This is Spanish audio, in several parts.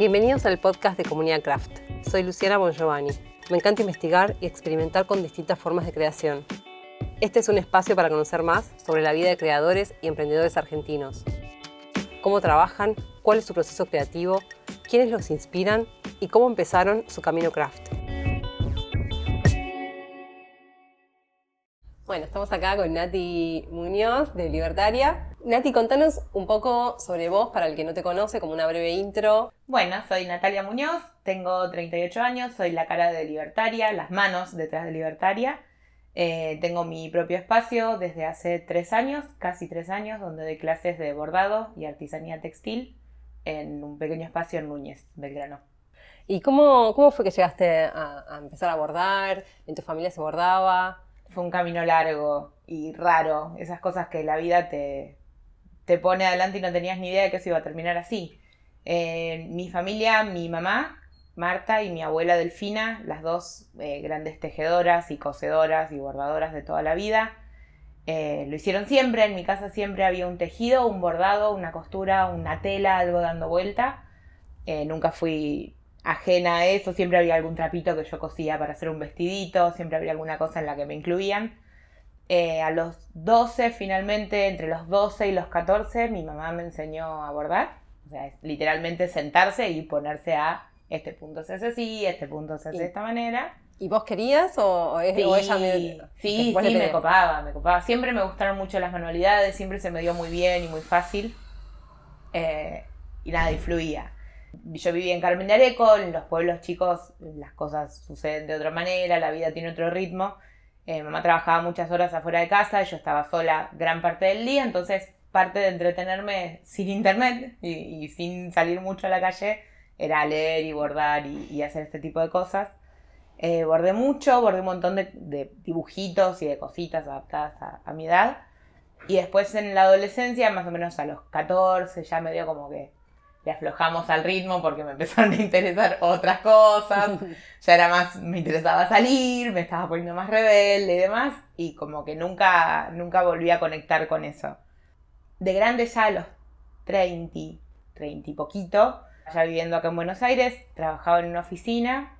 Bienvenidos al podcast de Comunidad Craft. Soy Luciana Bongiovanni. Me encanta investigar y experimentar con distintas formas de creación. Este es un espacio para conocer más sobre la vida de creadores y emprendedores argentinos. Cómo trabajan, cuál es su proceso creativo, quiénes los inspiran y cómo empezaron su camino craft. Bueno, estamos acá con Nati Muñoz de Libertaria. Nati, contanos un poco sobre vos para el que no te conoce, como una breve intro. Bueno, soy Natalia Muñoz, tengo 38 años, soy la cara de Libertaria, las manos detrás de Libertaria. Eh, tengo mi propio espacio desde hace tres años, casi tres años, donde doy clases de bordado y artesanía textil en un pequeño espacio en Núñez, Belgrano. ¿Y cómo, cómo fue que llegaste a, a empezar a bordar? ¿En tu familia se bordaba? Fue un camino largo y raro, esas cosas que la vida te, te pone adelante y no tenías ni idea de que eso iba a terminar así. Eh, mi familia, mi mamá, Marta y mi abuela Delfina, las dos eh, grandes tejedoras y cosedoras y bordadoras de toda la vida, eh, lo hicieron siempre, en mi casa siempre había un tejido, un bordado, una costura, una tela, algo dando vuelta. nunca fui ajena a eso, siempre había algún trapito que yo cosía para hacer un vestidito, siempre había alguna cosa en la que me incluían. Eh, a los 12, finalmente, entre los 12 y los 14, mi mamá me enseñó a bordar. O sea, es literalmente sentarse y ponerse a este punto se hace así, este punto se hace de esta manera. ¿Y vos querías o, sí, ella me... Sí, sí, me copaba, me copaba. Siempre me gustaron mucho las manualidades, siempre se me dio muy bien y muy fácil. Eh, y nada, y fluía yo vivía en Carmen de Areco, en los pueblos chicos las cosas suceden de otra manera, la vida tiene otro ritmo. Eh, mamá trabajaba muchas horas afuera de casa, yo estaba sola gran parte del día, entonces parte de entretenerme sin internet y, sin salir mucho a la calle era leer y bordar y, hacer este tipo de cosas. Eh, bordé mucho, bordé un montón de, dibujitos y de cositas adaptadas a, a mi edad. Y después en la adolescencia, más o menos a los 14, ya me dio como que le aflojamos al ritmo porque me empezaron a interesar otras cosas. Ya era más, me interesaba salir, me estaba poniendo más rebelde y demás. Y como que nunca, nunca volví a conectar con eso. De grande ya a los 30, 30 y poquito, ya viviendo acá en Buenos Aires, trabajaba en una oficina,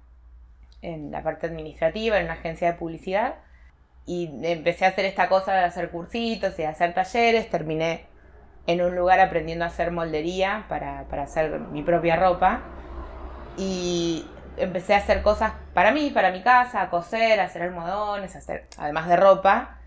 en la parte administrativa, en una agencia de publicidad. Y empecé a hacer esta cosa de hacer cursitos y de hacer talleres. Terminé en un lugar aprendiendo a hacer moldería para, hacer mi propia ropa. Y empecé a hacer cosas para mí, para mi casa, a coser, a hacer almohadones, hacer, además de ropa.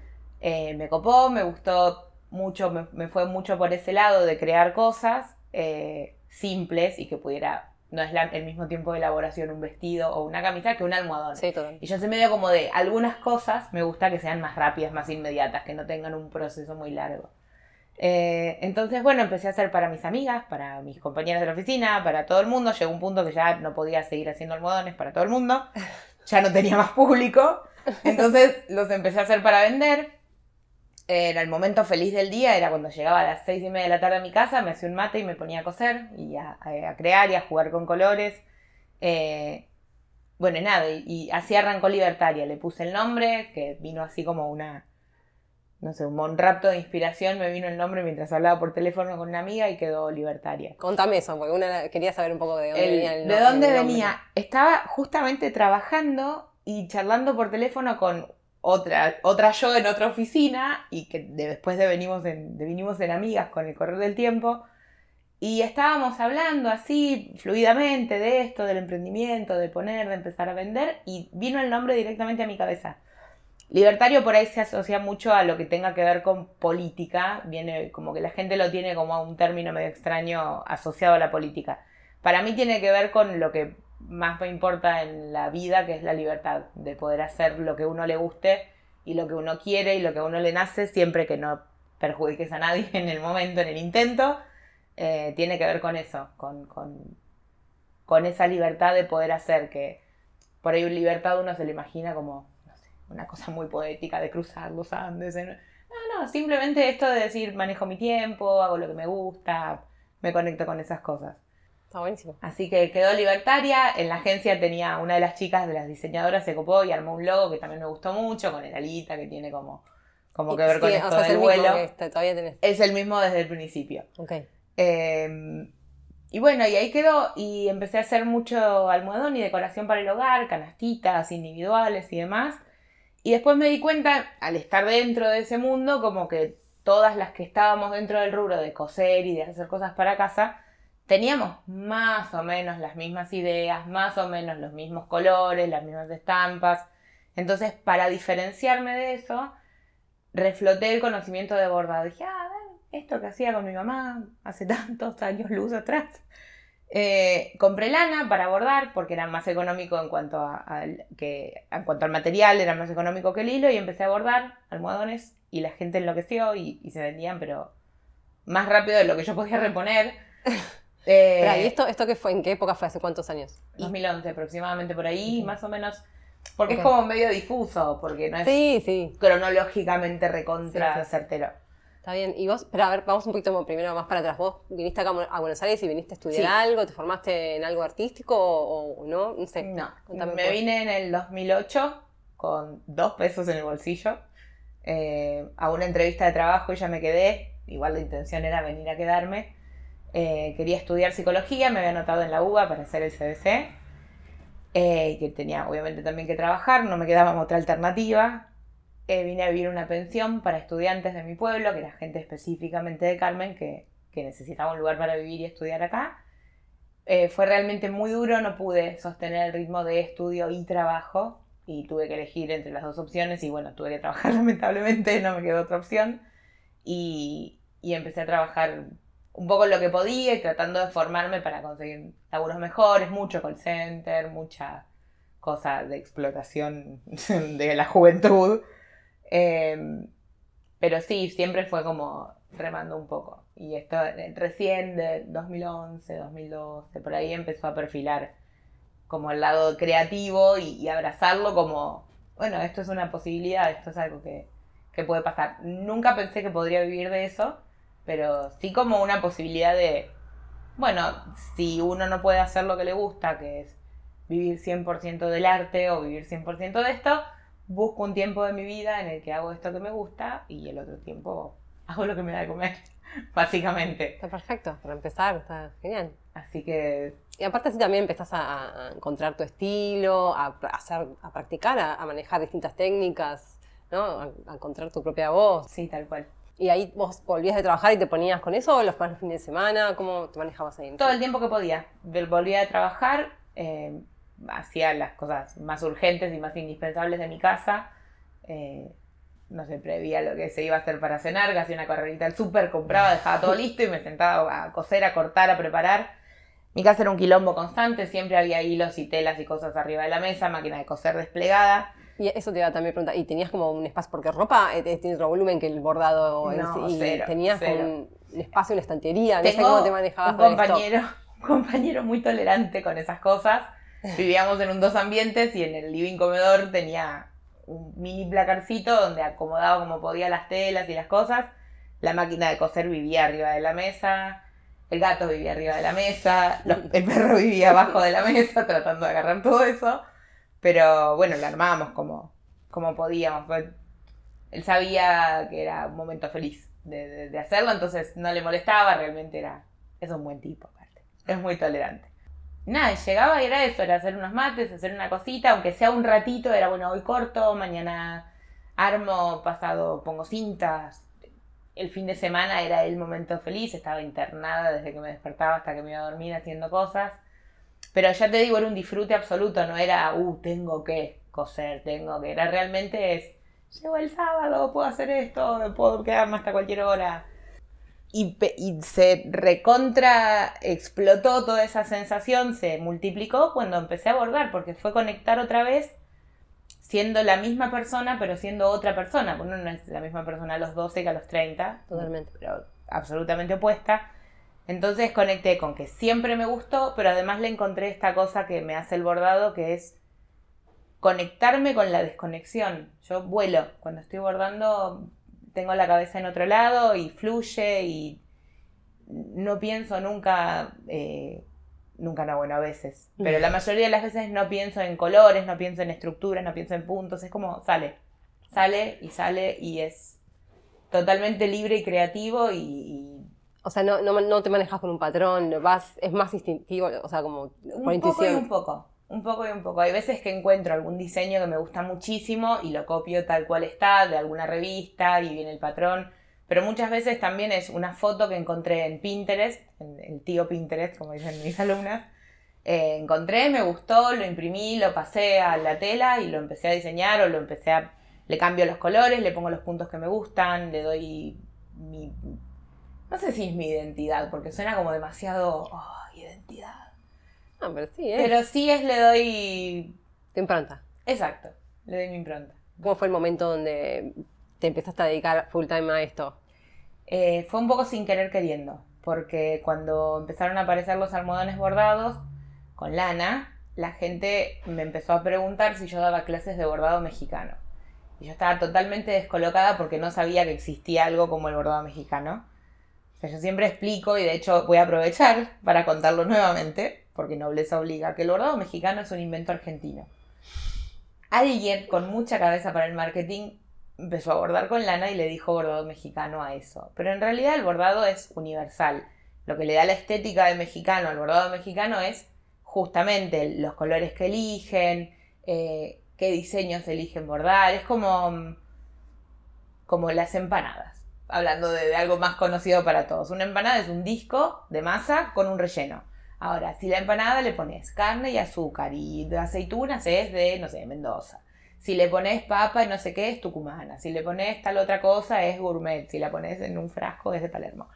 Eh, me copó, me gustó mucho, me, fue mucho por ese lado de crear cosas eh, simples y que pudiera, no es el mismo tiempo de elaboración un vestido o una camisa que un almohadón. Y yo me medio como de algunas cosas me gusta que sean más rápidas, más inmediatas, que no tengan un proceso muy largo. Eh, entonces, bueno, empecé a hacer para mis amigas, para mis compañeras de la oficina, para todo el mundo. Llegó un punto que ya no podía seguir haciendo almohadones para todo el mundo. Ya no tenía más público. Entonces los empecé a hacer para vender. Era el momento feliz del día, era cuando llegaba a las seis y media de la tarde a mi casa, me hacía un mate y me ponía a coser y a, crear y a jugar con colores. Eh, bueno, nada, y, y así arrancó Libertaria. Le puse el nombre, que vino así como una, no sé, un rapto de inspiración, me vino el nombre mientras hablaba por teléfono con una amiga y quedó libertaria. Contame eso, porque una quería saber un poco de dónde venía el nombre. ¿De dónde venía? Estaba justamente trabajando y charlando por teléfono con otra, otra yo en otra oficina y que después de venimos, en, vinimos en amigas con el correr del tiempo. Y estábamos hablando así fluidamente de esto, del emprendimiento, de poner, de empezar a vender, y vino el nombre directamente a mi cabeza. Libertario por ahí se asocia mucho a lo que tenga que ver con política, viene como que la gente lo tiene como un término medio extraño asociado a la política. Para mí tiene que ver con lo que más me importa en la vida, que es la libertad, de poder hacer lo que uno le guste y lo que uno quiere y lo que uno le nace, siempre que no perjudiques a nadie en el momento, en el intento, eh, tiene que ver con eso, con, con, con esa libertad de poder hacer que por ahí libertad uno se lo imagina como una cosa muy poética de cruzar los Andes. No, no, simplemente esto de decir manejo mi tiempo, hago lo que me gusta, me conecto con esas cosas. Está buenísimo. Así que quedó libertaria. En la agencia tenía una de las chicas de las diseñadoras, se copó y armó un logo que también me gustó mucho, con el alita que tiene como, como que ver con esto del vuelo. Este, todavía tenés. Es el mismo desde el principio. Ok. Em, y bueno, y ahí quedó y empecé a hacer mucho almohadón y decoración para el hogar, canastitas individuales y demás. Y después me di cuenta, al estar dentro de ese mundo, como que todas las que estábamos dentro del rubro de coser y de hacer cosas para casa, teníamos más o menos las mismas ideas, más o menos los mismos colores, las mismas estampas. Entonces, para diferenciarme de eso, refloté el conocimiento de bordado. Dije, ah, esto que hacía con mi mamá hace tantos años luz atrás. Eh, compré lana para bordar porque era más económico en cuanto, a, que, en cuanto al material, era más económico que el hilo y empecé a bordar almohadones y la gente enloqueció y, y se vendían, pero más rápido de lo que yo podía reponer. Eh, ¿Y esto, esto qué fue? ¿En qué época fue? ¿Hace cuántos años? 2011 aproximadamente, por ahí, más o menos. Porque es como medio difuso, porque no es sí, sí. cronológicamente recontra certero. Está bien. Y vos, pero a ver, vamos un poquito primero más para atrás. ¿Vos viniste acá a Buenos Aires y viniste a estudiar algo? ¿Te formaste en algo artístico o, no? No sé. No. me vine en el 2008 con dos pesos en el bolsillo eh, a una entrevista de trabajo y ya me quedé. Igual la intención era venir a quedarme. Eh, quería estudiar psicología, me había anotado en la UBA para hacer el CBC. Eh, que tenía obviamente también que trabajar, no me quedaba otra alternativa. Eh, vine a vivir una pensión para estudiantes de mi pueblo, que era gente específicamente de Carmen, que, necesitaba un lugar para vivir y estudiar acá. Eh, fue realmente muy duro, no pude sostener el ritmo de estudio y trabajo y tuve que elegir entre las dos opciones y bueno, tuve que trabajar lamentablemente, no me quedó otra opción y, y empecé a trabajar un poco lo que podía y tratando de formarme para conseguir laburos mejores, mucho call center, mucha cosa de explotación de la juventud. Em, pero sí, siempre fue como remando un poco. Y esto recién de 2011, 2012, por ahí empezó a perfilar como el lado creativo y, abrazarlo como, bueno, esto es una posibilidad, esto es algo que, que puede pasar. Nunca pensé que podría vivir de eso, pero sí como una posibilidad de, bueno, si uno no puede hacer lo que le gusta, que es vivir 100% del arte o vivir 100% de esto, busco un tiempo de mi vida en el que hago esto que me gusta y el otro tiempo hago lo que me da de comer, básicamente. Está perfecto, para empezar, está genial. Así que... Y aparte así también empezás a, encontrar tu estilo, a, hacer, a practicar, a, manejar distintas técnicas, ¿no? A, encontrar tu propia voz. Sí, tal cual. ¿Y ahí vos volvías de trabajar y te ponías con eso o los fines de semana? ¿Cómo te manejabas ahí? Todo el tiempo que podía. Volvía de trabajar, eh, hacía las cosas más urgentes y más indispensables de mi casa. Eh, no sé, prevía lo que se iba a hacer para cenar, hacía una carrerita al súper, compraba, dejaba todo listo y me sentaba a coser, a cortar, a preparar. Mi casa era un quilombo constante, siempre había hilos y telas y cosas arriba de la mesa, máquina de coser desplegada. Y eso te iba a también preguntar, ¿y tenías como un espacio? Porque ropa eh, tiene otro volumen que el bordado no, y cero, tenías un espacio, una estantería, no sé cómo te manejabas un compañero, un compañero muy tolerante con esas cosas Vivíamos en un dos ambientes y en el living comedor tenía un mini placarcito donde acomodaba como podía las telas y las cosas. La máquina de coser vivía arriba de la mesa. El gato vivía arriba de la mesa. el perro vivía abajo de la mesa tratando de agarrar todo eso. Pero bueno, lo armábamos como, como podíamos. Él sabía que era un momento feliz de, de hacerlo, entonces no le molestaba. Realmente era. Es un buen tipo, aparte. Es muy tolerante nada, llegaba y era eso, era hacer unos mates, hacer una cosita, aunque sea un ratito, era bueno, hoy corto, mañana armo, pasado pongo cintas. El fin de semana era el momento feliz, estaba internada desde que me despertaba hasta que me iba a dormir haciendo cosas. Pero ya te digo, era un disfrute absoluto, no era, uh, tengo que coser, tengo que, era realmente es, llego el sábado, puedo hacer esto, puedo quedarme hasta cualquier hora y, se recontra explotó toda esa sensación, se multiplicó cuando empecé a bordar, porque fue conectar otra vez siendo la misma persona, pero siendo otra persona. Bueno, no es la misma persona a los 12 que a los 30. Totalmente. Pero absolutamente opuesta. Entonces conecté con que siempre me gustó, pero además le encontré esta cosa que me hace el bordado, que es conectarme con la desconexión. Yo vuelo. Cuando estoy bordando, tengo la cabeza en otro lado y fluye y no pienso nunca, eh, nunca no, bueno, a veces, pero la mayoría de las veces no pienso en colores, no pienso en estructuras, no pienso en puntos, es como sale, sale y sale y es totalmente libre y creativo y, O sea, no, no, te manejas con un patrón, vas, es más instintivo, o sea, como por un Poco y un poco, un poco y un poco. Hay veces que encuentro algún diseño que me gusta muchísimo y lo copio tal cual está de alguna revista y viene el patrón. Pero muchas veces también es una foto que encontré en Pinterest, en el tío Pinterest, como dicen mis alumnas. Eh, encontré, me gustó, lo imprimí, lo pasé a la tela y lo empecé a diseñar o lo empecé a... Le cambio los colores, le pongo los puntos que me gustan, le doy mi no sé si es mi identidad, porque suena como demasiado. Oh, identidad. No, pero sí es. Pero sí es, le doy. Tu impronta. Exacto, le doy mi impronta. ¿Cómo fue el momento donde te empezaste a dedicar full time a esto? Eh, fue un poco sin querer queriendo, porque cuando empezaron a aparecer los almohadones bordados con lana, la gente me empezó a preguntar si yo daba clases de bordado mexicano. Y yo estaba totalmente descolocada porque no sabía que existía algo como el bordado mexicano yo siempre explico y de hecho voy a aprovechar para contarlo nuevamente, porque nobleza obliga, que el bordado mexicano es un invento argentino. Alguien con mucha cabeza para el marketing empezó a bordar con lana y le dijo bordado mexicano a eso. Pero en realidad el bordado es universal. Lo que le da la estética de mexicano al bordado mexicano es justamente los colores que eligen, eh, qué diseños eligen bordar. Es como, como las empanadas hablando de, algo más conocido para todos. Una empanada es un disco de masa con un relleno. Ahora, si la empanada le pones carne y azúcar y de aceitunas es de, no sé, Mendoza. Si le pones papa y no sé qué es tucumana. Si le pones tal otra cosa es gourmet. Si la pones en un frasco es de Palermo.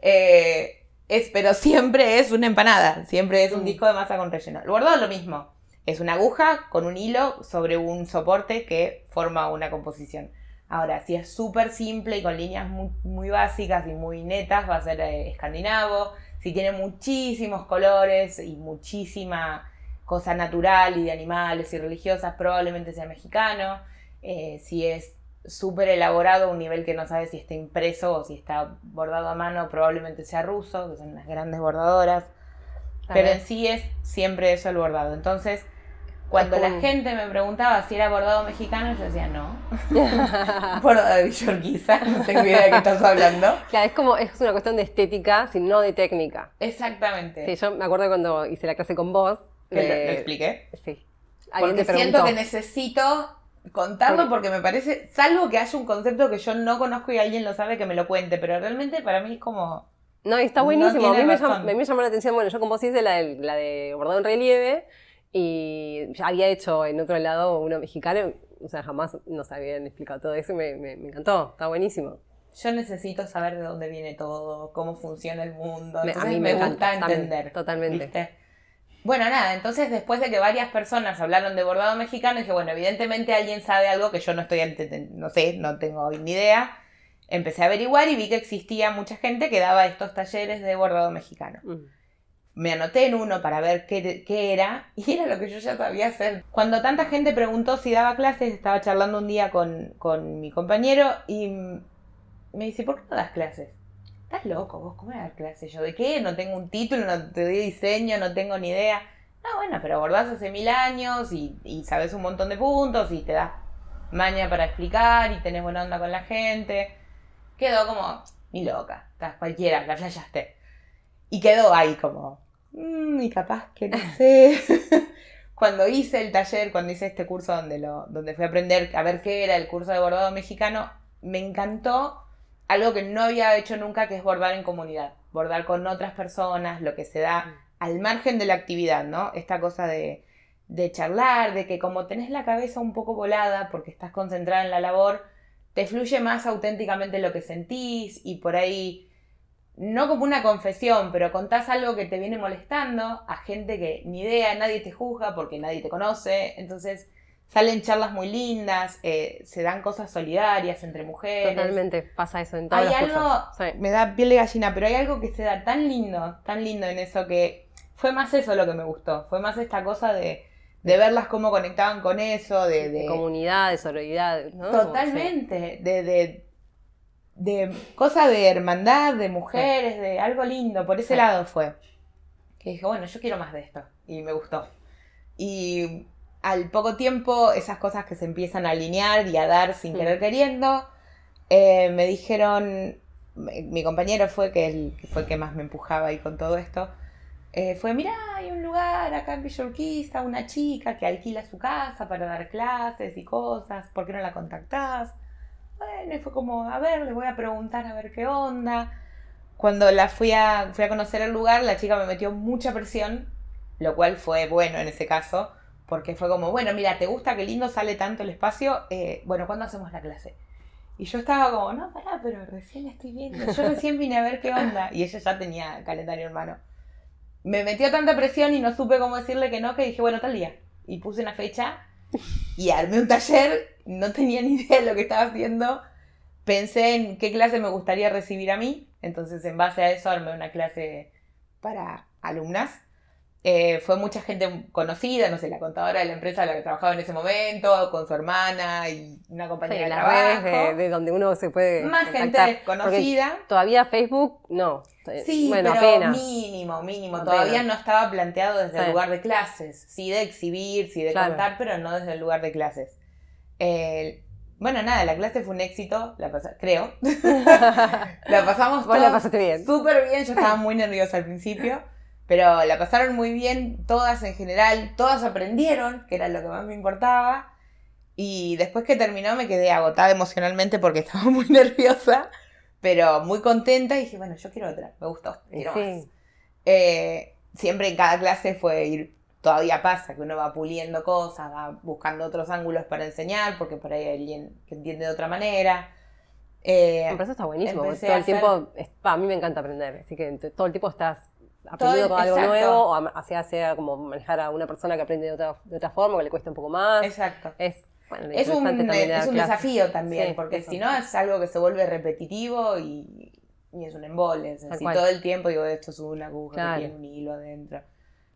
Eh, es, pero siempre es una empanada. Siempre es un mm. disco de masa con relleno. El bordado es lo mismo. Es una aguja con un hilo sobre un soporte que forma una composición. Ahora, si es súper simple y con líneas muy, básicas y muy netas, va a ser eh, escandinavo. Si tiene muchísimos colores y muchísima cosa natural y de animales y religiosas, probablemente sea mexicano. Eh, si es súper elaborado a un nivel que no sabe si está impreso o si está bordado a mano, probablemente sea ruso, que son las grandes bordadoras. Pero en sí es siempre eso el bordado. Entonces, cuando la gente me preguntaba si era bordado mexicano, yo decía no. bordado de Villorquiza, no tengo idea de qué estás hablando. Claro, es como, es una cuestión de estética, sino de técnica. Exactamente. Sí, yo me acuerdo cuando hice la clase con vos. ¿Que lo, expliqué? Sí. Porque siento que necesito contarlo porque me parece, salvo que haya un concepto que yo no conozco y alguien lo sabe, que me lo cuente, pero realmente para mí es como... No, está buenísimo. a, mí me llamó, la atención, bueno, yo como vos hice la de, la de bordado en relieve, y ya había hecho en otro lado uno mexicano, o sea, jamás nos habían explicado todo eso y me, me, encantó, está buenísimo. Yo necesito saber de dónde viene todo, cómo funciona el mundo. a mí me, gusta entender. totalmente. Bueno, nada, entonces después de que varias personas hablaron de bordado mexicano, dije, bueno, evidentemente alguien sabe algo que yo no estoy, no sé, no tengo ni idea. Empecé a averiguar y vi que existía mucha gente que daba estos talleres de bordado mexicano. Mm me anoté en uno para ver qué, era y era lo que yo ya sabía hacer. Cuando tanta gente preguntó si daba clases, estaba charlando un día con, con mi compañero y me dice, ¿por qué no das clases? Estás loco, vos, ¿cómo dar clases? Yo, ¿de qué? No tengo un título, no te doy diseño, no tengo ni idea. No, bueno, pero abordás hace mil años y, sabes un montón de puntos y te das maña para explicar y tenés buena onda con la gente. Quedó como, ni loca, estás cualquiera, la flashaste. Y quedó ahí como, mmm, y capaz que no sé. cuando hice el taller, cuando hice este curso donde, lo, donde fui a aprender a ver qué era el curso de bordado mexicano, me encantó algo que no había hecho nunca, que es bordar en comunidad, bordar con otras personas, lo que se da mm. al margen de la actividad, ¿no? Esta cosa de, de charlar, de que como tenés la cabeza un poco volada porque estás concentrada en la labor, te fluye más auténticamente lo que sentís y por ahí no como una confesión, pero contás algo que te viene molestando a gente que ni idea, nadie te juzga porque nadie te conoce, entonces salen charlas muy lindas, eh, se dan cosas solidarias entre mujeres. Totalmente, pasa eso en todas hay algo, Me da piel de gallina, pero hay algo que se da tan lindo, tan lindo en eso que fue más eso lo que me gustó, fue más esta cosa de, de verlas cómo conectaban con eso, de... de, comunidad, de solidaridad, ¿no? Totalmente, de, de de cosa de hermandad, de mujeres, de algo lindo, por ese lado fue. Que dije, bueno, yo quiero más de esto. Y me gustó. Y al poco tiempo, esas cosas que se empiezan a alinear y a dar sin querer queriendo, eh, me dijeron, mi compañero fue que, el, que fue que más me empujaba ahí con todo esto. Eh, fue, mira, hay un lugar acá en Villa una chica que alquila su casa para dar clases y cosas, ¿por qué no la contactás? Y fue como, a ver, le voy a preguntar a ver qué onda. Cuando la fui a, fui a conocer el lugar, la chica me metió mucha presión, lo cual fue bueno en ese caso, porque fue como, bueno, mira, ¿te gusta qué lindo sale tanto el espacio? Eh, bueno, ¿cuándo hacemos la clase? Y yo estaba como, no, pará, pero recién estoy viendo, yo recién vine a ver qué onda. Y ella ya tenía calendario en mano me metió tanta presión y no supe cómo decirle que no, que dije, bueno, tal día. Y puse una fecha y armé un taller, no tenía ni idea de lo que estaba haciendo. Pensé en qué clase me gustaría recibir a mí, entonces en base a eso armé una clase para alumnas eh, fue mucha gente conocida, no sé, la contadora de la empresa a la que trabajaba en ese momento, con su hermana y una compañera de las redes de, donde uno se puede Más gente conocida. Todavía Facebook, no. Sí, bueno, pero mínimo, mínimo. Todavía no estaba planteado desde el lugar de clases. Sí de exhibir, sí de contar, pero no desde el lugar de clases. Bueno, nada, la clase fue un éxito, la creo. la pasamos Vos la pasaste bien. Súper bien, yo estaba muy nerviosa al principio. Pero la pasaron muy bien, todas en general, todas aprendieron, que era lo que más me importaba. Y después que terminó me quedé agotada emocionalmente porque estaba muy nerviosa, pero muy contenta y dije, bueno, yo quiero otra, me gustó, quiero más. Eh, siempre en cada clase fue ir, todavía pasa que uno va puliendo cosas, va buscando otros ángulos para enseñar, porque por ahí hay alguien que entiende de otra manera. Eh, eso está buenísimo, todo el tiempo, a mí me encanta aprender, así que todo el tiempo estás aprendido con algo nuevo, o hacia sea como manejar a una persona que aprende de otra, de otra forma, que le cuesta un poco más. Exacto. Es, es un, es un desafío también, porque si no es algo que se vuelve repetitivo y, y es un embole. si todo el tiempo digo, esto es una aguja que tiene un hilo adentro.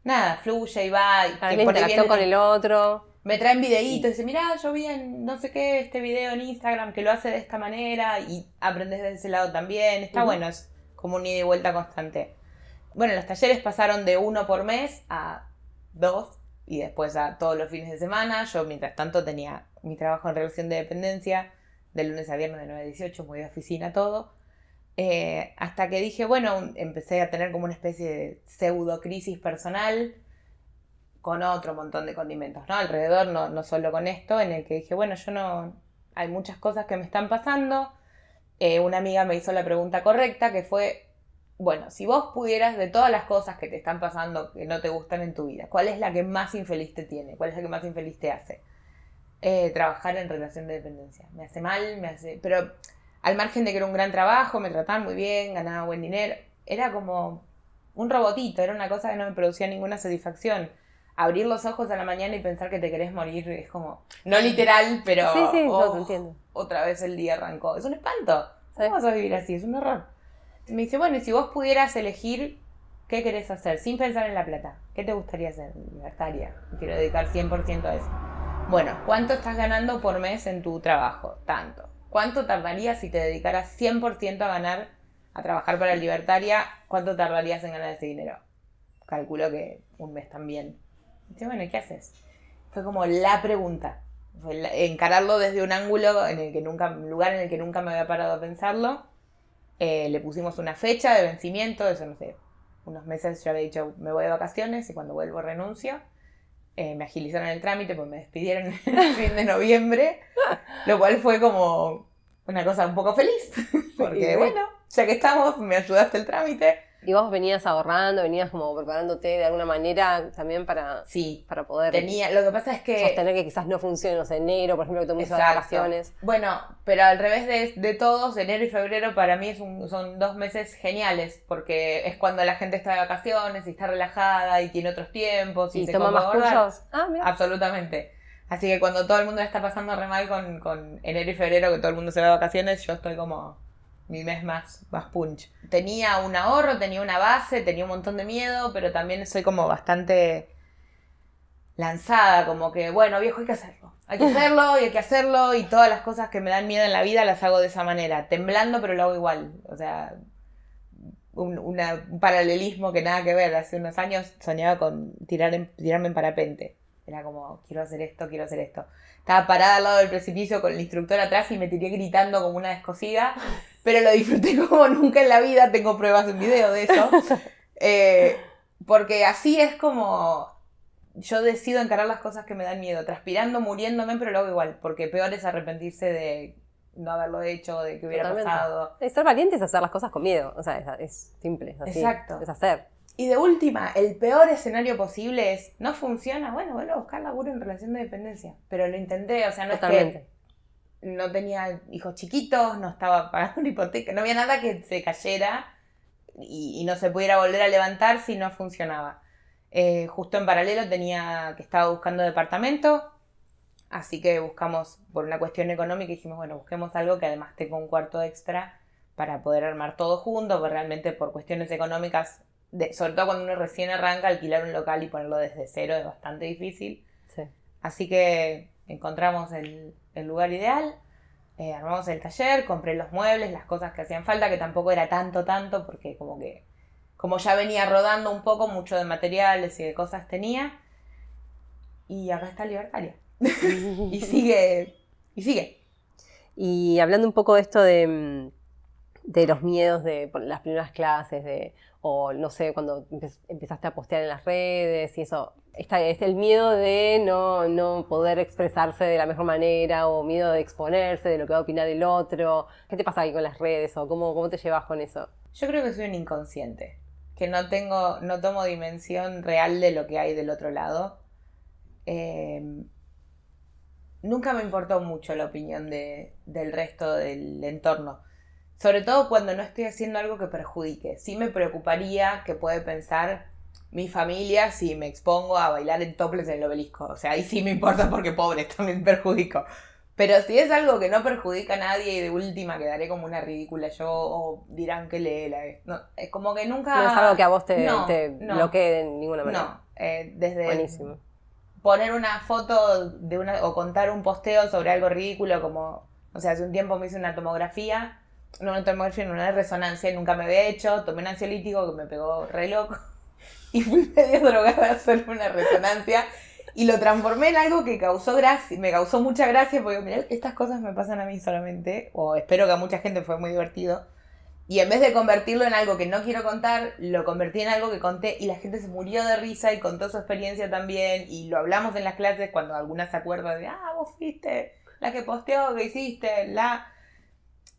Nada, fluye y va. Y la interacción con el otro. Me traen videitos y dicen, mirá, yo vi en no sé qué este video en Instagram que lo hace de esta manera y aprendes de ese lado también. Está bueno, es como un ida y vuelta constante bueno, los talleres pasaron de uno por mes a dos y después a todos los fines de semana. Yo, mientras tanto, tenía mi trabajo en relación de dependencia de lunes a viernes de 9 a 18, muy de oficina todo. Eh, hasta que dije, bueno, empecé a tener como una especie de pseudo crisis personal con otro montón de condimentos, ¿no? Alrededor, no, no solo con esto, en el que dije, bueno, yo no, hay muchas cosas que me están pasando. Eh, una amiga me hizo la pregunta correcta, que fue, bueno, si vos pudieras de todas las cosas que te están pasando que no te gustan en tu vida, ¿cuál es la que más infeliz te tiene? ¿Cuál es la que más infeliz te hace? Eh, trabajar en relación de dependencia. Me hace mal, me hace... Pero al margen de que era un gran trabajo, me trataban muy bien, ganaba buen dinero, era como un robotito, era una cosa que no me producía ninguna satisfacción. Abrir los ojos a la mañana y pensar que te querés morir es como, no literal, pero sí, sí, no, te entiendo. otra vez el día arrancó. Es un espanto. ¿Cómo vas a vivir así? Es un horror me dice, bueno, y si vos pudieras elegir qué querés hacer sin pensar en la plata, ¿qué te gustaría hacer? Libertaria. Quiero dedicar 100% a eso. Bueno, ¿cuánto estás ganando por mes en tu trabajo? Tanto. ¿Cuánto tardarías si te dedicaras 100% a ganar, a trabajar para Libertaria? ¿Cuánto tardarías en ganar ese dinero? Calculo que un mes también. Dice, bueno, ¿y qué haces? Fue como la pregunta. encararlo desde un ángulo en el que nunca, un lugar en el que nunca me había parado a pensarlo eh, le pusimos una fecha de vencimiento, eso no sé, unos meses yo había dicho me voy de vacaciones y cuando vuelvo renuncio. Eh, me agilizaron el trámite pues me despidieron el fin de noviembre, lo cual fue como una cosa un poco feliz, porque bueno, ya que estamos, me ayudaste el trámite, y vos venías ahorrando, venías como preparándote de alguna manera también para, sí, para poder. Tenía, lo que pasa es que. Sostener que quizás no funcione, no sé, enero, por ejemplo, que mundo vacaciones. Bueno, pero al revés de, de, todos, enero y febrero para mí es son dos meses geniales, porque es cuando la gente está de vacaciones y está relajada y tiene otros tiempos. Y, se toma más cursos. Ah, mira. Absolutamente. Así que cuando todo el mundo está pasando re mal con, con enero y febrero, que todo el mundo se va de vacaciones, yo estoy como mi mes más, más punch. Tenía un ahorro, tenía una base, tenía un montón de miedo, pero también soy como bastante lanzada, como que, bueno, viejo, hay que hacerlo. Hay que hacerlo y hay que hacerlo y todas las cosas que me dan miedo en la vida las hago de esa manera, temblando, pero lo hago igual. O sea, un, paralelismo que nada que ver. Hace unos años soñaba con tirar tirarme en parapente. Era como, quiero hacer esto, quiero hacer esto. Estaba parada al lado del precipicio con el instructor atrás y me tiré gritando como una descosida, pero lo disfruté como nunca en la vida, tengo pruebas en video de eso. Eh, porque así es como yo decido encarar las cosas que me dan miedo, transpirando, muriéndome, pero lo hago igual, porque peor es arrepentirse de no haberlo hecho, de que hubiera pasado. ser valiente es hacer las cosas con miedo, o sea, es, simple, es así, Exacto. es hacer. Y de última, el peor escenario posible es, no funciona, bueno, vuelvo a buscar laburo en relación de dependencia, pero lo intenté, o sea, no es que no tenía hijos chiquitos, no estaba pagando una hipoteca, no había nada que se cayera y, no se pudiera volver a levantar si no funcionaba. Eh, justo en paralelo tenía que estaba buscando departamento, así que buscamos por una cuestión económica dijimos, bueno, busquemos algo que además tenga un cuarto extra para poder armar todo junto, porque realmente por cuestiones económicas, de, sobre todo cuando uno recién arranca, alquilar un local y ponerlo desde cero es bastante difícil. Así que encontramos el, el lugar ideal eh, armamos el taller, compré los muebles, las cosas que hacían falta, que tampoco era tanto, tanto, porque como que, como ya venía rodando un poco, mucho de materiales y de cosas tenía. Y acá está Libertaria. y sigue, y sigue. Y hablando un poco de esto de, mm, de los miedos de las primeras clases, de, o no sé, cuando empezaste a postear en las redes y eso, está, es el miedo de no, no, poder expresarse de la mejor manera o miedo de exponerse, de lo que va a opinar el otro. ¿Qué te pasa ahí con las redes o cómo, cómo te llevas con eso? Yo creo que soy un inconsciente, que no tengo, no tomo dimensión real de lo que hay del otro lado. Em, nunca me importó mucho la opinión de, del resto del entorno. Sobre todo cuando no estoy haciendo algo que perjudique. Sí me preocuparía que puede pensar mi familia si me expongo a bailar en toples en el obelisco. O sea, ahí sí me importa porque pobre, también perjudico. Pero si es algo que no perjudica a nadie y de última quedaré como una ridícula yo o dirán que le la no, es como que nunca... No es algo que a vos te, bloquee de ninguna manera. No, eh, desde Buenísimo. poner una foto de una o contar un posteo sobre algo ridículo como, o sea, hace un tiempo me hice una tomografía, no tomografía, una resonancia, nunca me había hecho, tomé un ansiolítico que me pegó re loco y fui medio drogada a hacer una resonancia y lo transformé en algo que causó gracia, me causó mucha gracia porque mirá, estas cosas me pasan a mí solamente, o espero que a mucha gente fue muy divertido. Y en vez de convertirlo en algo que no quiero contar, lo convertí en algo que conté y la gente se murió de risa y contó su experiencia también y lo hablamos en las clases cuando alguna se acuerda de, ah, vos fuiste la que posteó, que hiciste, la...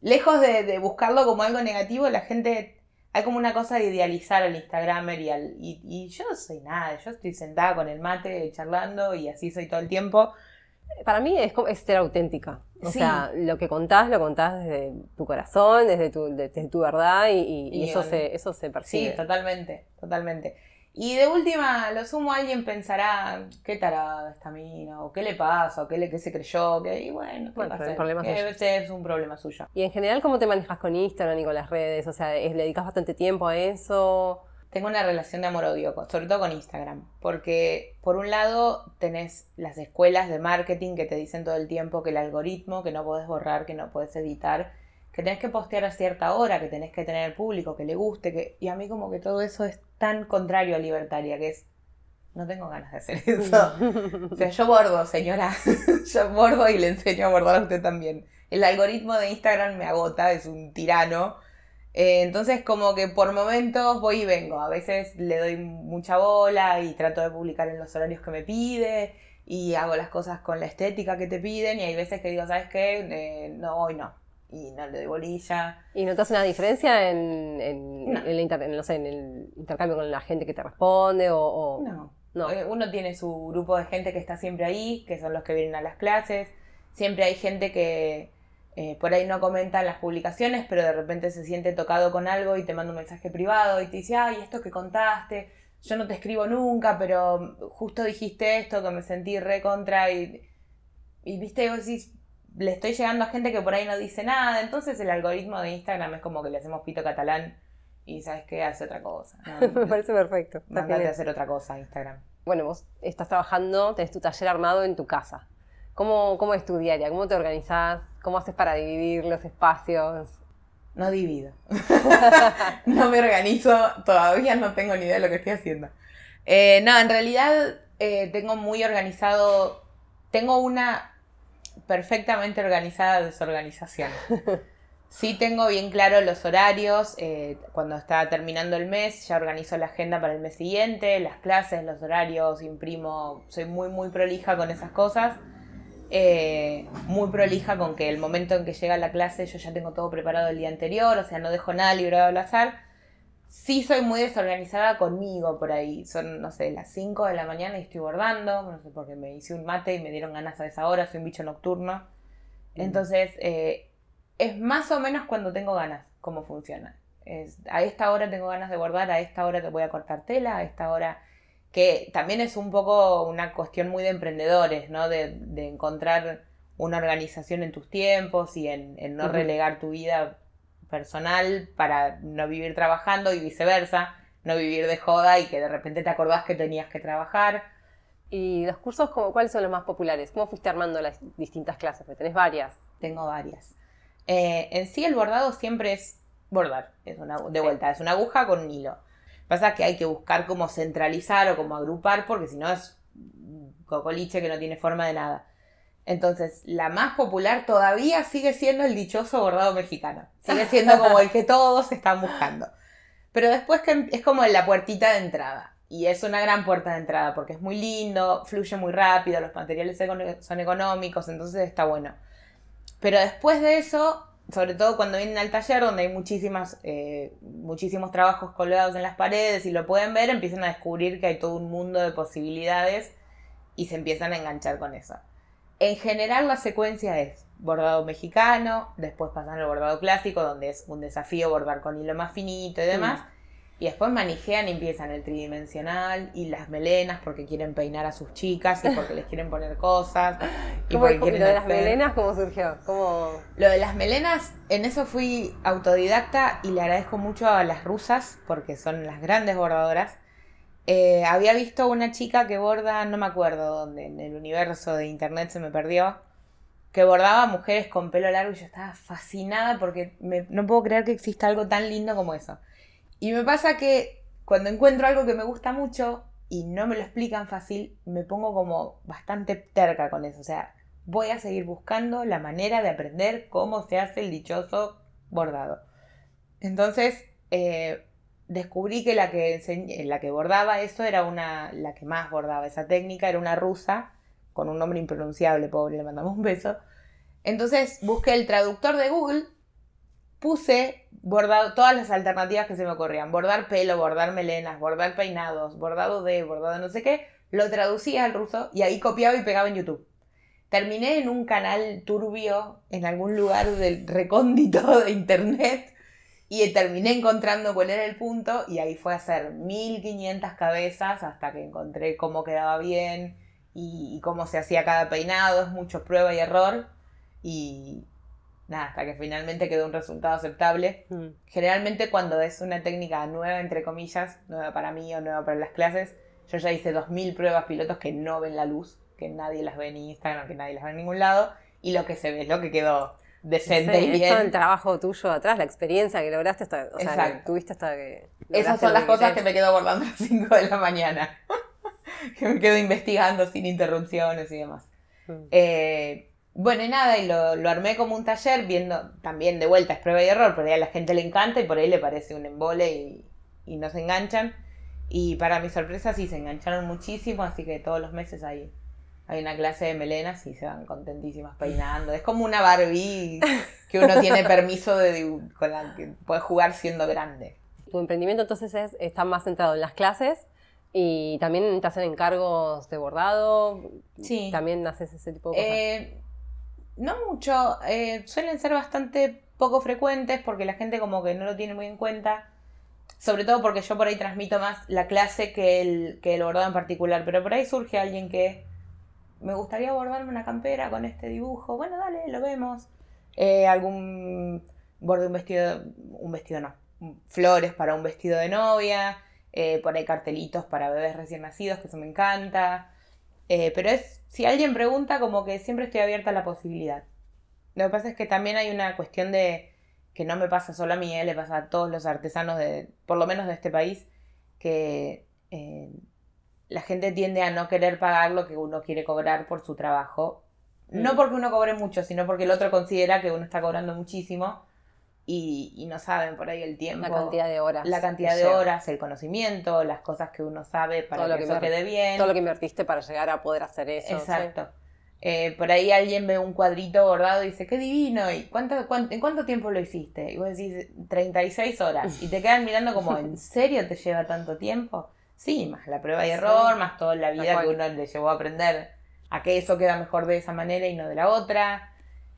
Lejos de, de buscarlo como algo negativo, la gente hay como una cosa de idealizar al Instagramer y, al, y, yo no soy nada, yo estoy sentada con el mate charlando y así soy todo el tiempo. Para mí es, es ser auténtica. O sea, lo que contás, lo contás desde tu corazón, desde tu, desde tu verdad y, eso, se, eso se percibe. Sí, totalmente, totalmente. Y de última, lo sumo, alguien pensará, qué tarada esta mina, o qué le pasa, o qué, le, qué se creyó, que, y bueno, ¿qué pasa? es un problema suyo. Y en general, ¿cómo te manejas con Instagram y con las redes? O sea, ¿le dedicas bastante tiempo a eso? Tengo una relación de amor-odio, sobre todo con Instagram, porque por un lado tenés las escuelas de marketing que te dicen todo el tiempo que el algoritmo, que no podés borrar, que no podés editar, que tenés que postear a cierta hora, que tenés que tener público, que le guste, que... y a mí como que todo eso es tan contrario a libertaria, que es, no tengo ganas de hacer eso. o sea, yo bordo, señora, yo bordo y le enseño a bordar a usted también. El algoritmo de Instagram me agota, es un tirano. Eh, entonces como que por momentos voy y vengo, a veces le doy mucha bola y trato de publicar en los horarios que me pide y hago las cosas con la estética que te piden y hay veces que digo, ¿sabes qué? Eh, no, hoy no y no le doy bolilla. ¿Y notas una diferencia en, en, el intercambio con la gente que te responde? O, No. no. Eh, uno tiene su grupo de gente que está siempre ahí, que son los que vienen a las clases. Siempre hay gente que eh, por ahí no comenta las publicaciones, pero de repente se siente tocado con algo y te manda un mensaje privado y te dice, ay, esto que contaste, yo no te escribo nunca, pero justo dijiste esto que me sentí re contra y, y viste, vos decís, le estoy llegando a gente que por ahí no dice nada. Entonces el algoritmo de Instagram es como que le hacemos pito catalán y sabes qué, hace otra cosa. Me parece perfecto. Mándate a hacer otra cosa Instagram. Bueno, vos estás trabajando, tenés tu taller armado en tu casa. ¿Cómo, cómo es tu diaria? ¿Cómo te organizás? ¿Cómo haces para dividir los espacios? No divido. no me organizo, todavía no tengo ni idea de lo que estoy haciendo. Eh, no, en realidad eh, tengo muy organizado, tengo una perfectamente organizada desorganización. Sí tengo bien claro los horarios, eh, cuando está terminando el mes ya organizo la agenda para el mes siguiente, las clases, los horarios, imprimo, soy muy muy prolija con esas cosas, eh, muy prolija con que el momento en que llega la clase yo ya tengo todo preparado el día anterior, o sea, no dejo nada librado al azar. Sí soy muy desorganizada conmigo por ahí, son, no sé, las 5 de la mañana y estoy bordando, no sé, porque me hice un mate y me dieron ganas a esa hora, soy un bicho nocturno. Mm. Entonces, eh, es más o menos cuando tengo ganas, cómo funciona. Es, a esta hora tengo ganas de bordar, a esta hora te voy a cortar tela, a esta hora que también es un poco una cuestión muy de emprendedores, ¿no? De, encontrar una organización en tus tiempos y en, no relegar tu vida personal para no vivir trabajando y viceversa, no vivir de joda y que de repente te acordás que tenías que trabajar. ¿Y los cursos cuáles son los más populares? ¿Cómo fuiste armando las distintas clases? Porque tenés varias. Tengo varias. Eh, en sí el bordado siempre es bordar, es una, de vuelta, es una aguja con un hilo. Pasa que hay que buscar cómo centralizar o cómo agrupar porque si no es cocoliche que no tiene forma de nada. Entonces, la más popular todavía sigue siendo el dichoso bordado mexicano. Sigue siendo como el que todos están buscando. Pero después que es como la puertita de entrada. Y es una gran puerta de entrada porque es muy lindo, fluye muy rápido, los materiales son económicos, entonces está bueno. Pero después de eso, sobre todo cuando vienen al taller donde hay muchísimas, eh, muchísimos trabajos colgados en las paredes y lo pueden ver, empiezan a descubrir que hay todo un mundo de posibilidades y se empiezan a enganchar con eso. En general la secuencia es bordado mexicano, después pasan al bordado clásico, donde es un desafío bordar con hilo más finito y demás. Y después manejean y empiezan el tridimensional y las melenas porque quieren peinar a sus chicas y porque les quieren poner cosas. Y ¿Cómo, lo de las melenas cómo surgió? ¿Cómo... Lo de las melenas, en eso fui autodidacta y le agradezco mucho a las rusas porque son las grandes bordadoras. Eh, había visto una chica que borda, no me acuerdo dónde, en el universo de internet se me perdió, que bordaba mujeres con pelo largo y yo estaba fascinada porque no puedo creer que exista algo tan lindo como eso. Y me pasa que cuando encuentro algo que me gusta mucho y no me lo explican fácil, me pongo como bastante terca con eso. O sea, voy a seguir buscando la manera de aprender cómo se hace el dichoso bordado. Entonces, eh, descubrí que la que, la que bordaba eso era una, la que más bordaba esa técnica, era una rusa, con un nombre impronunciable, pobre, le mandamos un beso. Entonces busqué el traductor de Google puse bordado todas las alternativas que se me ocurrían. Bordar pelo, bordar melenas, bordar peinados, bordado de, bordado no sé qué. Lo traducía al ruso y ahí copiaba y pegaba en YouTube. Terminé en un canal turbio en algún lugar del recóndito de internet y terminé encontrando cuál era el punto y ahí fue a hacer 1500 cabezas hasta que encontré cómo quedaba bien y, y cómo se hacía cada peinado. Es mucho prueba y error y, nada, hasta que finalmente quedó un resultado aceptable. Mm. Generalmente cuando es una técnica nueva, entre comillas, nueva para mí o nueva para las clases, yo ya hice 2.000 pruebas pilotos que no ven la luz, que nadie las ve en Instagram, que nadie las ve en ningún lado, y lo que se ve es lo que quedó decente y bien. Todo el trabajo tuyo atrás, la experiencia que lograste, hasta, o sea, tuviste hasta que... Esas son las cosas que me quedo guardando a las 5 de la mañana. que me quedo investigando sin interrupciones y demás. Mm. Eh, bueno, y nada, y lo, armé como un taller, viendo también de vuelta, es prueba y error, pero a la gente le encanta y por ahí le parece un embole y, y no se enganchan. Y para mi sorpresa sí, se engancharon muchísimo, así que todos los meses hay, hay una clase de melenas y se van contentísimas peinando. Es como una Barbie que uno tiene permiso de con la que puede jugar siendo grande. Tu emprendimiento entonces es, está más centrado en las clases y también te hacen encargos de bordado. Sí. También haces ese tipo de cosas. Eh, no mucho, eh, suelen ser bastante poco frecuentes porque la gente como que no lo tiene muy en cuenta. Sobre todo porque yo por ahí transmito más la clase que el, que el bordado en particular. Pero por ahí surge alguien que me gustaría bordarme una campera con este dibujo. Bueno, dale, lo vemos. Eh, algún borde un vestido, un vestido no, flores para un vestido de novia. Eh, cartelitos para bebés recién nacidos, que eso me encanta. Eh, pero es, si alguien pregunta, como que siempre estoy abierta a la posibilidad. Lo que pasa es que también hay una cuestión de que no me pasa solo a mí, eh, le pasa a todos los artesanos, de, por lo menos de este país, que la, gente tiende a no querer pagar lo que uno quiere cobrar por su trabajo. No mm. porque uno cobre mucho, sino porque el otro considera que uno está cobrando muchísimo y, no saben por ahí el tiempo. La cantidad de horas. La cantidad de horas, el conocimiento, las cosas que uno sabe para que, eso quede bien. Todo lo que invertiste para llegar a poder hacer eso. Exacto. Eh, por ahí alguien ve un cuadrito bordado y dice, qué divino, ¿y cuánto, en cuánto tiempo lo hiciste? Y vos decís, 36 horas. Y te quedan mirando como, ¿en serio te lleva tanto tiempo? Sí, más la prueba y error, más toda la vida que uno le llevó a aprender a que eso queda mejor de esa manera y no de la otra.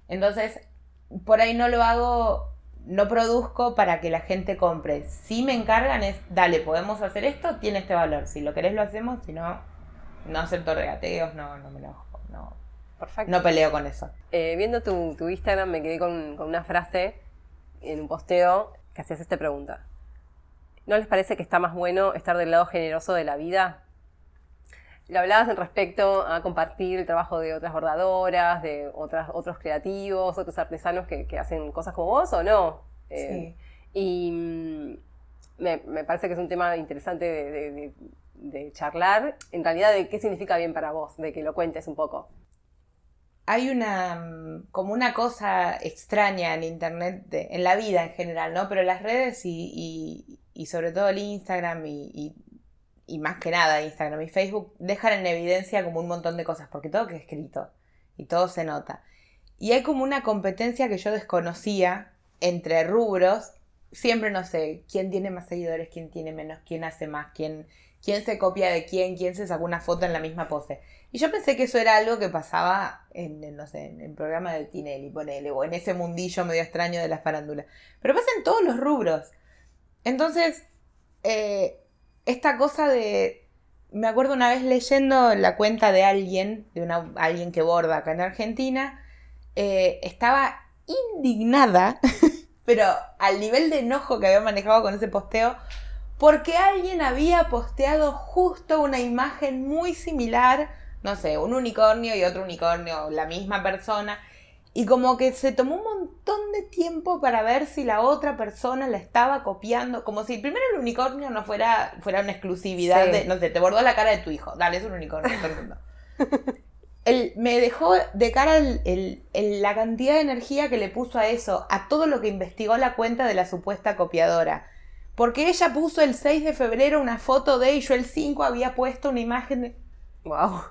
Entonces, por ahí no lo hago, no produzco para que la gente compre. Si me encargan es, dale, podemos hacer esto, tiene este valor. Si lo querés lo hacemos, si no, no acepto regateos, no, no me lo no, Perfecto. no peleo con eso. Eh, viendo tu, tu, Instagram me quedé con, con una frase en un posteo que hacías esta pregunta. ¿No les parece que está más bueno estar del lado generoso de la vida? Lo hablabas en respecto a compartir el trabajo de otras bordadoras, de otras, otros creativos, otros artesanos que, hacen cosas como vos o no. Eh, y mm, me, parece que es un tema interesante de, charlar, en realidad, de qué significa bien para vos, de que lo cuentes un poco. Hay una, mm, como una cosa extraña en Internet, en la vida en general, ¿no? Pero las redes y, sobre todo el Instagram y y más que nada Instagram y Facebook, dejan en evidencia como un montón de cosas, porque todo queda escrito y todo se nota. Y hay como una competencia que yo desconocía entre rubros, siempre no sé quién tiene más seguidores, quién tiene menos, quién hace más, quién, quién se copia de quién, quién se sacó una foto en la misma pose. Y yo pensé que eso era algo que pasaba en, no sé, en el programa de Tinelli, ponele, o en ese mundillo medio extraño de la farándula. Pero pasa en todos los rubros. Entonces, eh, esta cosa de... Me acuerdo una vez leyendo la cuenta de alguien, de una, alguien que borda acá en Argentina, eh, estaba indignada, pero al nivel de enojo que había manejado con ese posteo, porque alguien había posteado justo una imagen muy similar, no sé, un unicornio y otro unicornio, la misma persona, y como que se tomó un montón de tiempo para ver si la otra persona la estaba copiando. Como si primero el unicornio no fuera, fuera una exclusividad de, no sé, te bordó la cara de tu hijo. Dale, es un unicornio, me dejó de cara el, la cantidad de energía que le puso a eso, a todo lo que investigó la cuenta de la supuesta copiadora. Porque ella puso el 6 de febrero una foto de y yo el 5 había puesto una imagen de... ¡Wow!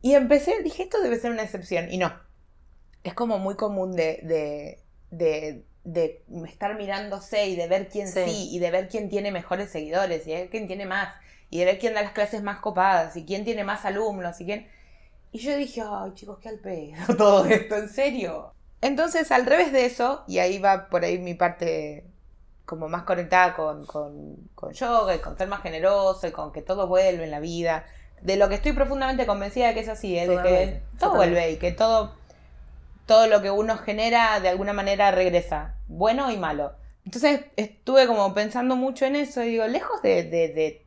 Y empecé, dije, esto debe ser una excepción. Y no, es como muy común de, de, de, estar mirándose y de ver quién sí. y de ver quién tiene mejores seguidores y de ver quién tiene más y de ver quién da las clases más copadas y quién tiene más alumnos y quién... Y yo dije, ay chicos, qué al pedo todo esto, en serio. Entonces, al revés de eso, y ahí va por ahí mi parte como más conectada con, con, con yoga y con ser más generoso y con que todo vuelve en la vida, de lo que estoy profundamente convencida de que es así, ¿eh? de que todo vuelve y que todo todo lo que uno genera de alguna manera regresa, bueno y malo. Entonces estuve como pensando mucho en eso y digo, lejos de, de,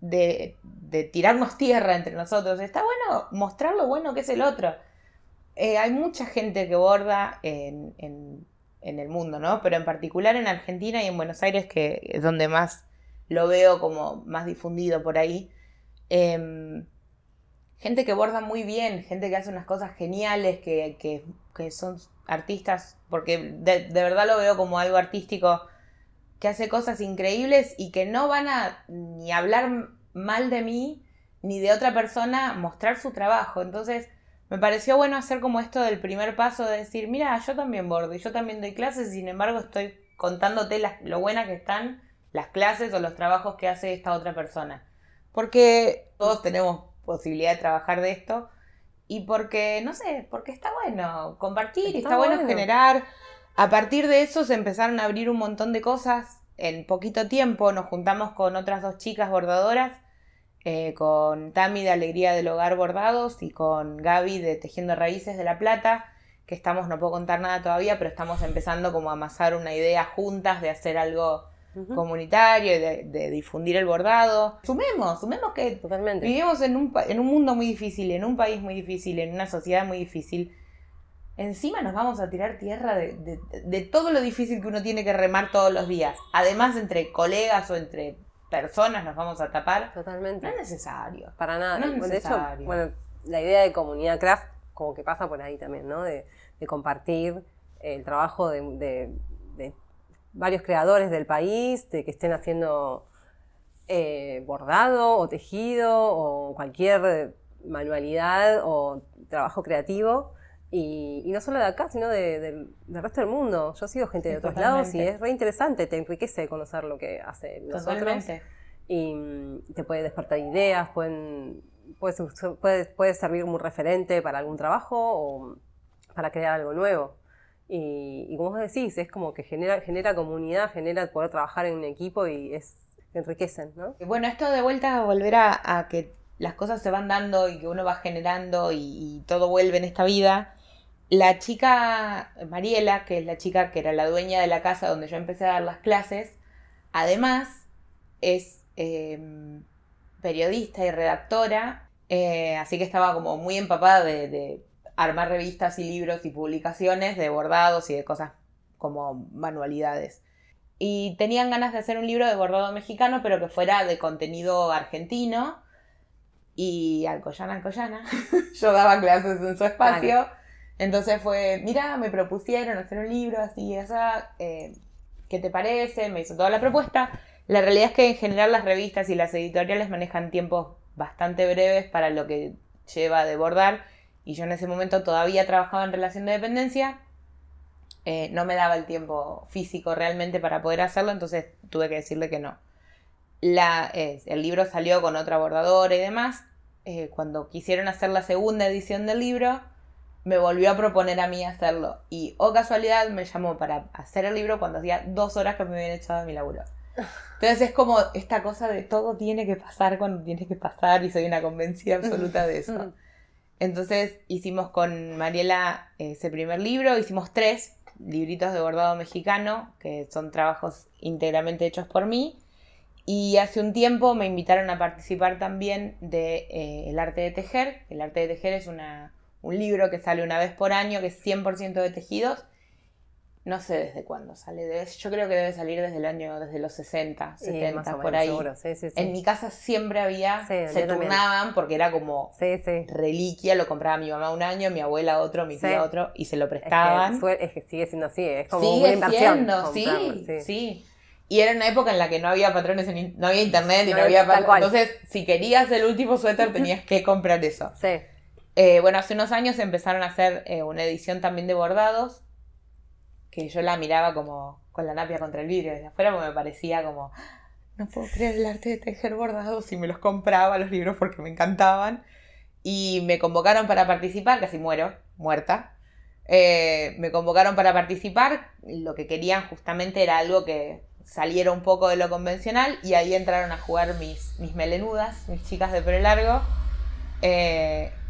de, tirarnos tierra entre nosotros, está bueno mostrar lo bueno que es el otro. Eh, hay mucha gente que borda en, en, el mundo, ¿no? Pero en particular en Argentina y en Buenos Aires, que es donde más lo veo como más difundido por ahí. Eh, gente que borda muy bien, gente que hace unas cosas geniales, que, que, son artistas, porque de, de, verdad lo veo como algo artístico, que hace cosas increíbles y que no van a ni hablar mal de mí ni de otra persona, mostrar su trabajo. Entonces, me pareció bueno hacer como esto del primer paso de decir, mira, yo también bordo y yo también doy clases, sin embargo estoy contándote las, lo buenas que están las clases o los trabajos que hace esta otra persona. Porque todos tenemos posibilidad de trabajar de esto. Y porque, no sé, porque está bueno compartir, está, está bueno, generar. A partir de eso se empezaron a abrir un montón de cosas. En poquito tiempo nos juntamos con otras dos chicas bordadoras, eh, con Tami de Alegría del Hogar Bordados y con Gaby de Tejiendo Raíces de La Plata, que estamos, no puedo contar nada todavía, pero estamos empezando como a amasar una idea juntas de hacer algo comunitario de, difundir el bordado. Sumemos, sumemos que Totalmente. vivimos en un, en un mundo muy difícil, en un país muy difícil, en una sociedad muy difícil. Encima nos vamos a tirar tierra de, todo lo difícil que uno tiene que remar todos los días. Además, entre colegas o entre personas nos vamos a tapar. Totalmente. No es necesario. Para nada. De hecho, bueno, la idea de comunidad craft como que pasa por ahí también, ¿no? De, compartir el trabajo de, varios creadores del país, de que estén haciendo eh, bordado o tejido o cualquier manualidad o trabajo creativo. Y, no solo de acá, sino del resto del mundo. Yo sigo gente de otros lados y es re interesante, te enriquece conocer lo que hace nosotros. Y mm, te puede despertar ideas, pueden, puede, puede, servir como un referente para algún trabajo o para crear algo nuevo. Y, como vos decís, es como que genera, genera comunidad, genera poder trabajar en un equipo y es enriquecen, ¿no? Bueno, esto de vuelta a volver a, que las cosas se van dando y que uno va generando y, todo vuelve en esta vida. La chica Mariela, que es la chica que era la dueña de la casa donde yo empecé a dar las clases, además es em, periodista y redactora, eh, así que estaba como muy empapada de, armar revistas y libros y publicaciones de bordados y de cosas como manualidades. Y tenían ganas de hacer un libro de bordado mexicano, pero que fuera de contenido argentino. Y Alcoyana, Alcoyana, yo daba clases en su espacio. Entonces fue, mira, me propusieron hacer un libro así y esa, eh, ¿qué te parece? Me hizo toda la propuesta. La realidad es que en general las revistas y las editoriales manejan tiempos bastante breves para lo que lleva de bordar y yo en ese momento todavía trabajaba en relación de dependencia, eh, no me daba el tiempo físico realmente para poder hacerlo, entonces tuve que decirle que no. La, el libro salió con otra bordadora y demás. Eh, cuando quisieron hacer la segunda edición del libro, me volvió a proponer a mí hacerlo. Y, oh casualidad, me llamó para hacer el libro cuando hacía dos horas que me habían echado de mi laburo. Entonces es como esta cosa de todo tiene que pasar cuando tiene que pasar y soy una convencida absoluta de eso. Entonces hicimos con Mariela ese primer libro, hicimos tres libritos de bordado mexicano, que son trabajos íntegramente hechos por mí. Y hace un tiempo me invitaron a participar también de eh, El arte de tejer. El arte de tejer es una un libro que sale una vez por año, que es 100% de tejidos. No sé desde cuándo sale, yo creo que debe salir desde el año, desde los 60, 70, por ahí. en mi casa siempre había, se turnaban porque era como reliquia, lo compraba mi mamá un año, mi abuela otro, mi tía otro, y se lo prestaban. Es que, sigue siendo así, es como sigue una inversión. Siendo, sí, sí. Y era una época en la que no había patrones, no había internet y no, había Entonces, si querías el último suéter, tenías que comprar eso. Sí. Eh, bueno, hace unos años empezaron a hacer eh, una edición también de bordados, que yo la miraba como con la napia contra el vidrio desde afuera, porque me parecía como, no puedo creer el arte de tejer bordados, y me los compraba los libros porque me encantaban. Y me convocaron para participar, casi muero, muerta. Eh, me convocaron para participar, lo que querían justamente era algo que saliera un poco de lo convencional, y ahí entraron a jugar mis, mis melenudas, mis chicas de pelo largo.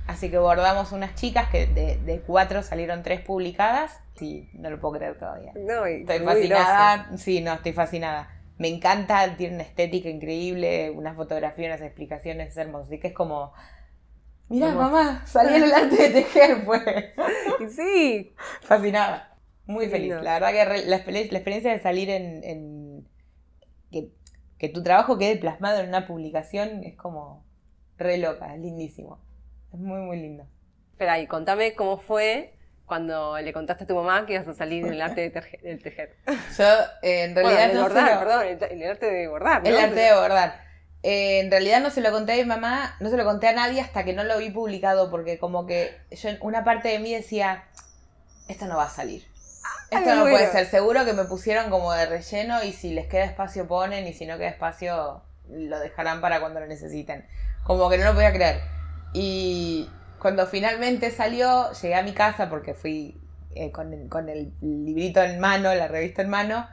Así que bordamos unas chicas que de, cuatro salieron tres publicadas. Sí, no lo puedo creer todavía. No, estoy fascinada. Sí, no, estoy fascinada. Me encanta, tiene una estética increíble, unas fotografías, unas explicaciones hermosas. Así que es como. Mira, mamá, salí en el arte de tejer, pues. sí. Fascinada. Muy feliz. La verdad que la, experiencia de salir en. que, que tu trabajo quede plasmado en una publicación es como re loca, es lindísimo. Es muy, muy lindo. Espera, y contame cómo fue cuando le contaste a tu mamá que ibas a salir en el arte del tejer. Yo, eh, en realidad. no bordar, perdón, el, arte de bordar. El arte de bordar. Eh, en realidad no se lo conté a mi mamá, no se lo conté a nadie hasta que no lo vi publicado, porque como que yo, una parte de mí decía, esto no va a salir. Esto no puede ser. Seguro que me pusieron como de relleno y si les queda espacio ponen y si no queda espacio lo dejarán para cuando lo necesiten. Como que no lo podía creer. Y cuando finalmente salió, llegué a mi casa porque fui eh, con, el, librito en mano, la revista en mano.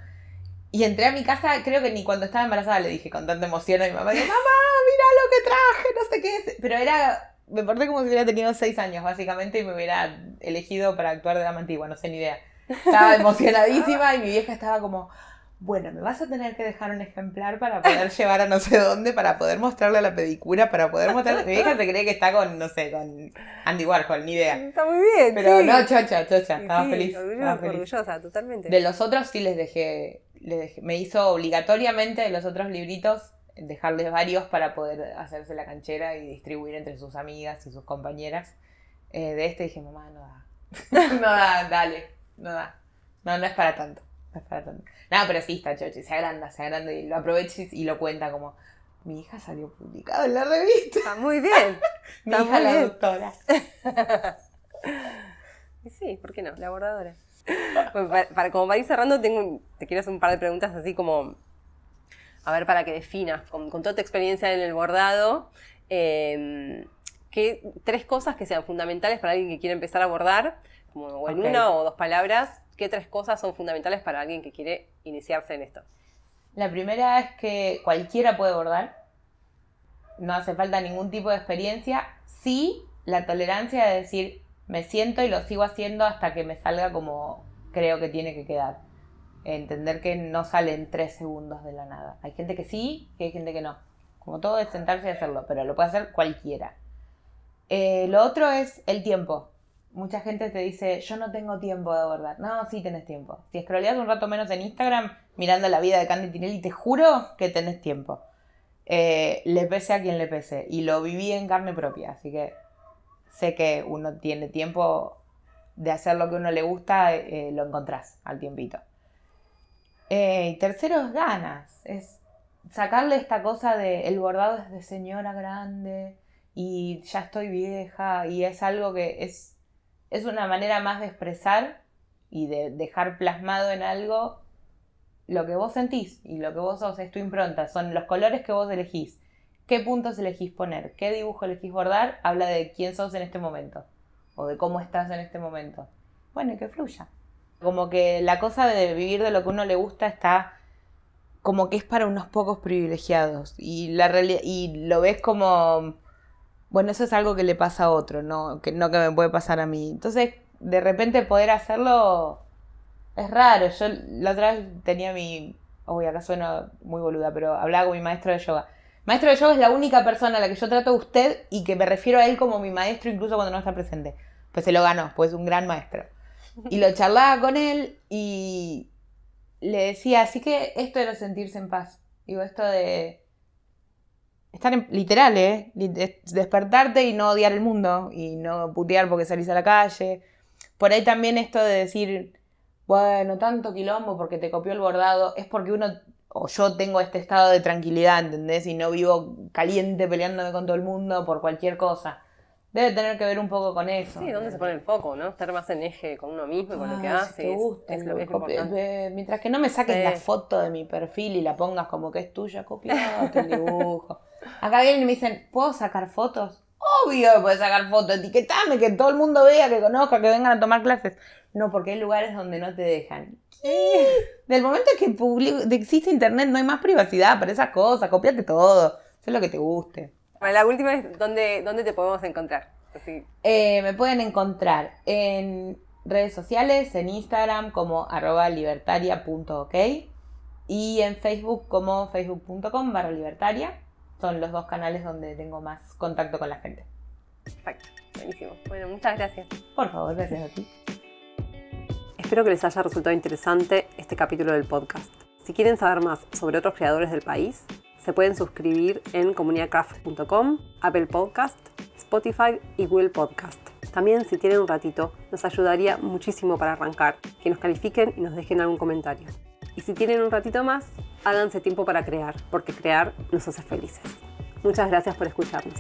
Y entré a mi casa, creo que ni cuando estaba embarazada le dije con tanta emoción a mi mamá, mamá, mira lo que traje, no sé qué Pero era, me porté como si hubiera tenido seis años básicamente y me hubiera elegido para actuar de dama antigua, no sé ni idea. Estaba emocionadísima y mi vieja estaba como, bueno, me vas a tener que dejar un ejemplar para poder llevar a no sé dónde, para poder mostrarle a la pedicura, para poder mostrarle. Mi hija se cree que está con, no sé, con Andy Warhol, ni idea. Está muy bien. Pero no, chocha, chocha, estaba, feliz, orgullosa, totalmente. De los otros sí les dejé, les me hizo obligatoriamente de los otros libritos dejarles varios para poder hacerse la canchera y distribuir entre sus amigas y sus compañeras. Eh, de este dije, mamá, no da. no da, dale, no da. No, no es para tanto. No pero sí está chochi, se agranda, se agranda y lo aprovecha y lo cuenta como, mi hija salió publicada en la revista. Está muy bien. mi hija la doctora. sí, ¿por qué no? La bordadora. para, como para ir cerrando, tengo, te quiero hacer un par de preguntas así como, a ver, para que definas, con, toda tu experiencia en el bordado, eh, tres cosas que sean fundamentales para alguien que quiere empezar a bordar, como o en una o dos palabras, qué tres cosas son fundamentales para alguien que quiere iniciarse en esto. La primera es que cualquiera puede bordar, no hace falta ningún tipo de experiencia, sí la tolerancia de decir, me siento y lo sigo haciendo hasta que me salga como creo que tiene que quedar. Entender que no sale en tres segundos de la nada. Hay gente que sí y hay gente que no. Como todo es sentarse y hacerlo, pero lo puede hacer cualquiera. Eh, lo otro es el tiempo. Mucha gente te dice, yo no tengo tiempo de bordar. No, sí tenés tiempo. Si scrolleas un rato menos en Instagram mirando la vida de Candy Tinelli, te juro que tenés tiempo. Eh, le pese a quien le pese. Y lo viví en carne propia, así que sé que uno tiene tiempo de hacer lo que uno le gusta, eh, lo encontrás al tiempito. y tercero es ganas, es sacarle esta cosa de el bordado es de señora grande, y ya estoy vieja y es algo que es, es una manera más de expresar y de dejar plasmado en algo lo que vos sentís y lo que vos sos, es tu impronta, son los colores que vos elegís, qué puntos elegís poner, qué dibujo elegís bordar, habla de quién sos en este momento o de cómo estás en este momento. Bueno, y que fluya. Como que la cosa de vivir de lo que uno le gusta está como que es para unos pocos privilegiados y, la y lo ves como bueno, eso es algo que le pasa a otro, no que, no que me puede pasar a mí. Entonces, de repente poder hacerlo es raro. Yo la otra vez tenía mi... Uy, acá suena muy boluda, pero hablaba con mi maestro de yoga. Maestro de yoga es la única persona a la que yo trato a usted y que me refiero a él como mi maestro incluso cuando no está presente. Pues se lo ganó, pues es un gran maestro. Y lo charlaba con él y le decía, así que esto era sentirse en paz. Digo, esto de estar en, literal, ¿eh? Despertarte y no odiar el mundo y no putear porque salís a la calle. Por ahí también esto de decir, bueno, tanto quilombo porque te copió el bordado, es porque uno, o yo tengo este estado de tranquilidad, ¿entendés? Y no vivo caliente peleándome con todo el mundo por cualquier cosa. Debe tener que ver un poco con eso. Sí, ¿dónde se pone el foco, no? Estar más en eje con uno mismo y con lo que ah, hace. es, lo, importante. Mientras que no me saques la foto de mi perfil y la pongas como que es tuya, copiate el dibujo. Acá vienen y me dicen, ¿puedo sacar fotos? Obvio que puedes sacar fotos, etiquetame, que todo el mundo vea, que conozca, que vengan a tomar clases. No, porque hay lugares donde no te dejan. Del momento que existe internet no hay más privacidad para esas cosas, copiate todo, sé lo que te guste la última es, ¿dónde, dónde te podemos encontrar? Eh, me pueden encontrar en redes sociales, en Instagram como arroba libertaria.ok y en Facebook como facebook.com barra libertaria. Son los dos canales donde tengo más contacto con la gente. Perfecto, buenísimo. Bueno, muchas gracias. Por favor, gracias a ti. Espero que les haya resultado interesante este capítulo del podcast. Si quieren saber más sobre otros creadores del país, se pueden suscribir en comunidadcraft.com, Apple Podcast, Spotify y Google Podcast. También si tienen un ratito, nos ayudaría muchísimo para arrancar, que nos califiquen y nos dejen algún comentario. Y si tienen un ratito más, háganse tiempo para crear, porque crear nos hace felices. Muchas gracias por escucharnos.